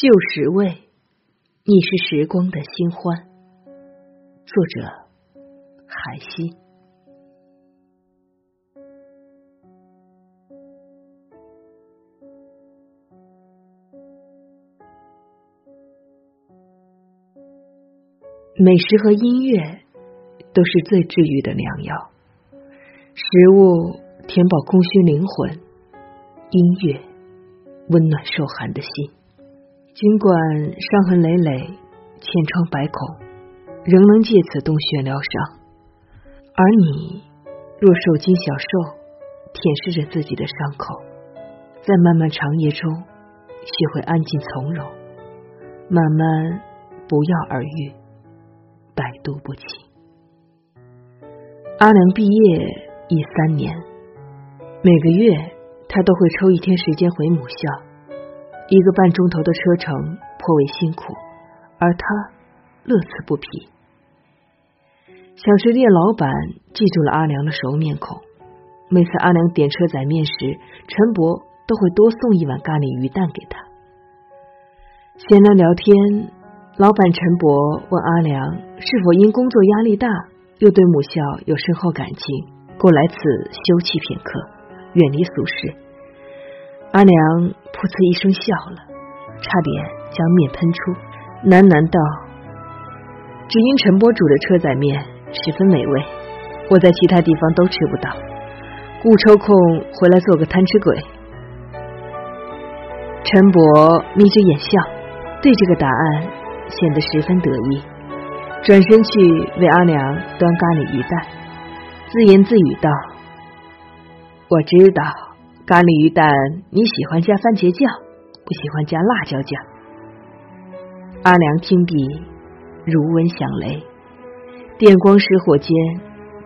旧时味，你是时光的新欢。作者：海西。美食和音乐都是最治愈的良药。食物填饱空虚灵魂，音乐温暖受寒的心。尽管伤痕累累，千疮百孔，仍能借此洞穴疗伤。而你若受惊小受，舔舐着自己的伤口，在漫漫长夜中学会安静从容，慢慢不药而愈，百毒不侵。阿良毕业已三年，每个月他都会抽一天时间回母校。一个半钟头的车程颇为辛苦，而他乐此不疲。小吃店老板记住了阿良的熟面孔，每次阿良点车载面时，陈伯都会多送一碗咖喱鱼蛋给他。闲聊聊天，老板陈伯问阿良是否因工作压力大，又对母校有深厚感情，故来此休憩片刻，远离俗世。阿良噗呲一声笑了，差点将面喷出，喃喃道：“只因陈伯煮的车仔面十分美味，我在其他地方都吃不到，故抽空回来做个贪吃鬼。”陈伯眯着眼笑，对这个答案显得十分得意，转身去为阿良端咖喱鱼蛋，自言自语道：“我知道。”咖喱鱼蛋，你喜欢加番茄酱，不喜欢加辣椒酱。阿良听毕，如闻响雷，电光石火间，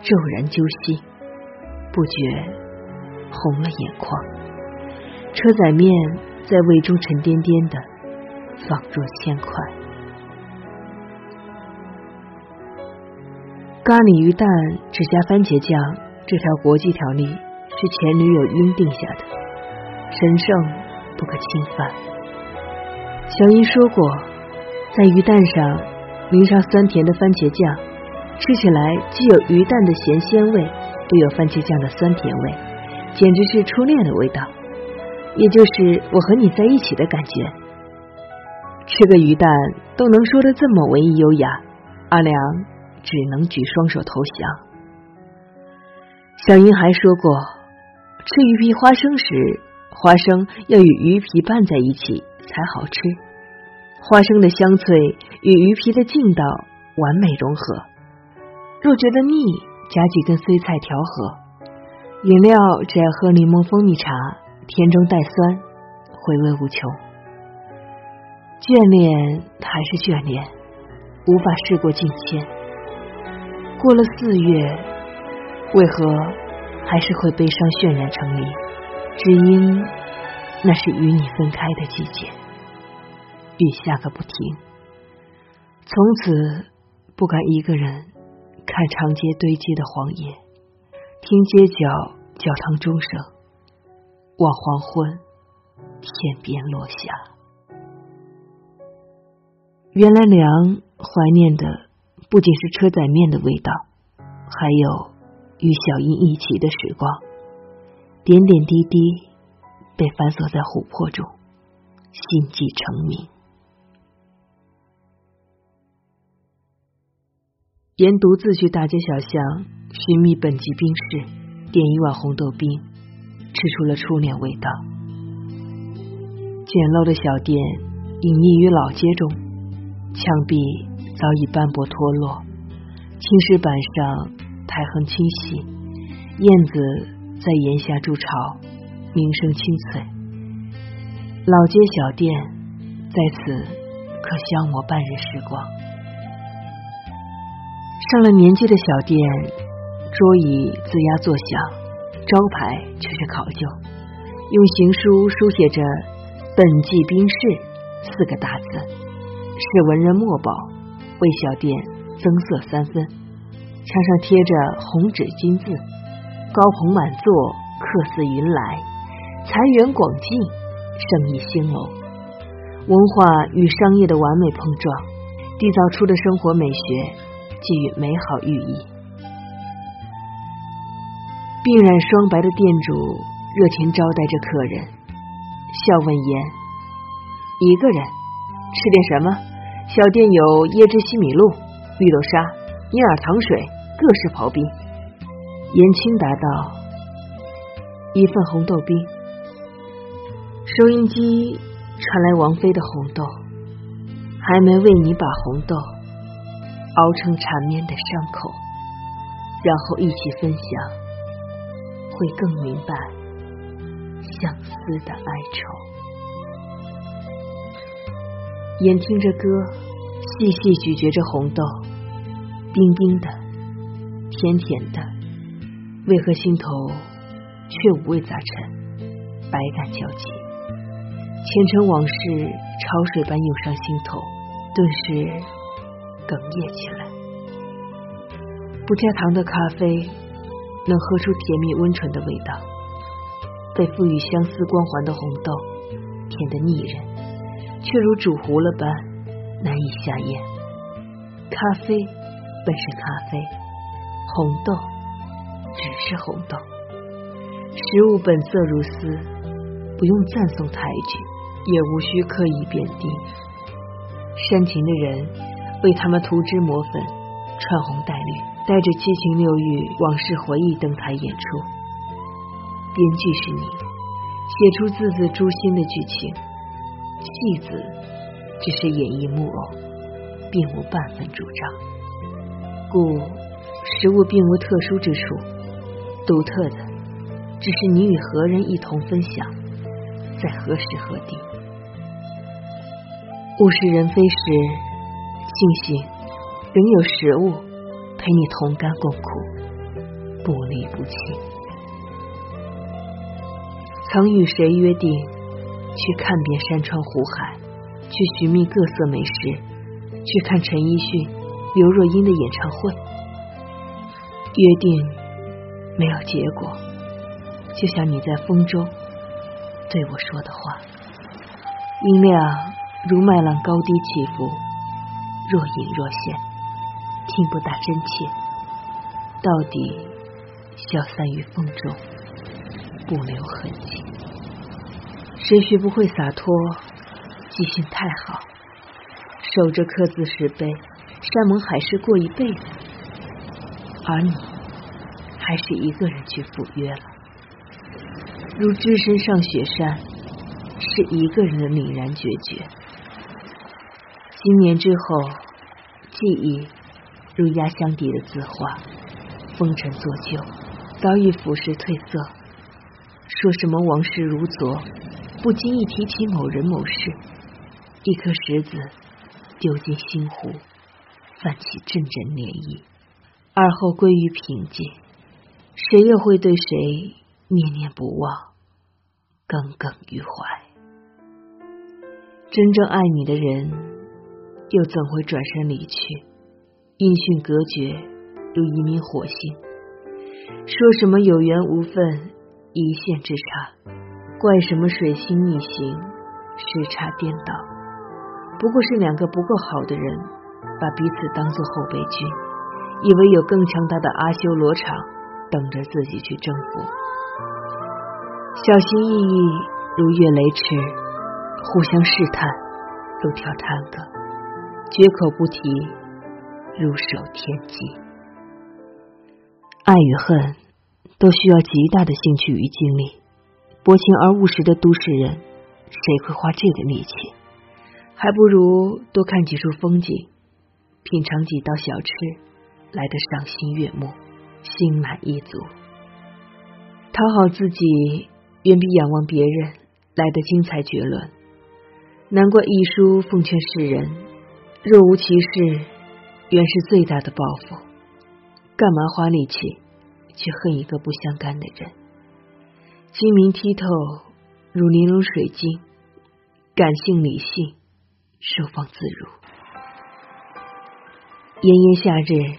骤然揪心，不觉红了眼眶。车仔面在胃中沉甸甸的，仿若铅块。咖喱鱼蛋只加番茄酱，这条国际条例。是前女友晕定下的，神圣不可侵犯。小英说过，在鱼蛋上淋上酸甜的番茄酱，吃起来既有鱼蛋的咸鲜味，又有番茄酱的酸甜味，简直是初恋的味道，也就是我和你在一起的感觉。吃个鱼蛋都能说的这么文艺优雅，阿良只能举双手投降。小英还说过。吃鱼皮花生时，花生要与鱼皮拌在一起才好吃。花生的香脆与鱼皮的劲道完美融合。若觉得腻，加几根碎菜调和。饮料只爱喝柠檬蜂蜜茶，甜中带酸，回味无穷。眷恋还是眷恋，无法事过境迁。过了四月，为何？还是会悲伤渲染成泥，只因那是与你分开的季节，雨下个不停。从此不敢一个人看长街堆积的黄叶，听街角教堂钟声，望黄昏天边落下。原来凉怀念的不仅是车载面的味道，还有。与小英一起的时光，点点滴滴被反锁在琥珀中，心悸成谜。沿独自去大街小巷寻觅本级冰室，点一碗红豆冰，吃出了初恋味道。简陋的小店隐匿于老街中，墙壁早已斑驳脱落，青石板上。苔痕清晰，燕子在檐下筑巢，鸣声清脆。老街小店在此可消磨半日时光。上了年纪的小店，桌椅吱呀作响，招牌却是考究，用行书书写着“本季冰室”四个大字，是文人墨宝，为小店增色三分。墙上贴着红纸金字，高朋满座，客似云来，财源广进，生意兴隆。文化与商业的完美碰撞，缔造出的生活美学，寄予美好寓意。鬓染霜白的店主热情招待着客人，笑问言：“一个人吃点什么？小店有椰汁西米露、绿豆沙、银耳糖水，各式刨冰。”言青答道：“一份红豆冰。”收音机传来王菲的《红豆》，还没为你把红豆熬成缠绵的伤口，然后一起分享，会更明白相思的哀愁。眼听着歌，细细咀嚼着红豆，冰冰的，甜甜的，为何心头却五味杂陈，百感交集？前尘往事潮水般涌上心头，顿时哽咽起来。不加糖的咖啡能喝出甜蜜温醇的味道，被赋予相思光环的红豆，甜得腻人，却如煮糊了般难以下咽。咖啡本是咖啡，红豆只是红豆。食物本色如斯，不用赞颂抬举。也无需刻意贬低，煽情的人为他们涂脂抹粉，穿红戴绿，带着七情六欲、往事回忆登台演出。编剧是你，写出字字诛心的剧情，戏子只是演绎木偶，并无半分主张。故食物并无特殊之处，独特的只是你与何人一同分享，在何时何地。物是人非时，庆幸仍有食物陪你同甘共苦，不离不弃。曾与谁约定去看遍山川湖海，去寻觅各色美食，去看陈奕迅、刘若英的演唱会？约定没有结果，就像你在风中对我说的话，音量。如麦浪高低起伏，若隐若现，听不大真切。到底消散于风中，不留痕迹。谁学不会洒脱？记性太好，守着刻字石碑，山盟海誓过一辈子。而你，还是一个人去赴约了，如只身上雪山，是一个人的凛然决绝。今年之后，记忆如压箱底的字画，风尘作旧，早已腐蚀褪色。说什么往事如昨，不经意提起某人某事，一颗石子丢进心湖，泛起阵阵涟漪，而后归于平静。谁又会对谁念念不忘，耿耿于怀？真正爱你的人。又怎会转身离去？音讯隔绝，如一名火星。说什么有缘无分，一线之差；怪什么水星逆行，时差颠倒。不过是两个不够好的人，把彼此当做后备军，以为有更强大的阿修罗场等着自己去征服。小心翼翼，如越雷池；互相试探，如跳探戈。绝口不提，入手天机。爱与恨都需要极大的兴趣与精力。薄情而务实的都市人，谁会花这个力气？还不如多看几处风景，品尝几道小吃，来得赏心悦目，心满意足。讨好自己，远比仰望别人来得精彩绝伦。难怪一书奉劝世人。若无其事，原是最大的报复。干嘛花力气去恨一个不相干的人？精明剔透，如玲珑水晶；感性理性，收放自如。炎炎夏日，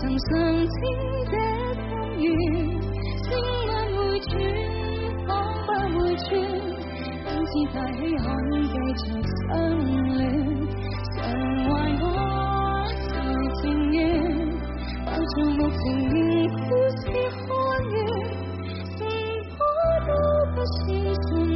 曾上千这心愿，千万会转，仿不回转，今次大喜罕继续相恋，常怀我谁情愿，抱住目前仍故事看完，什么都不是信？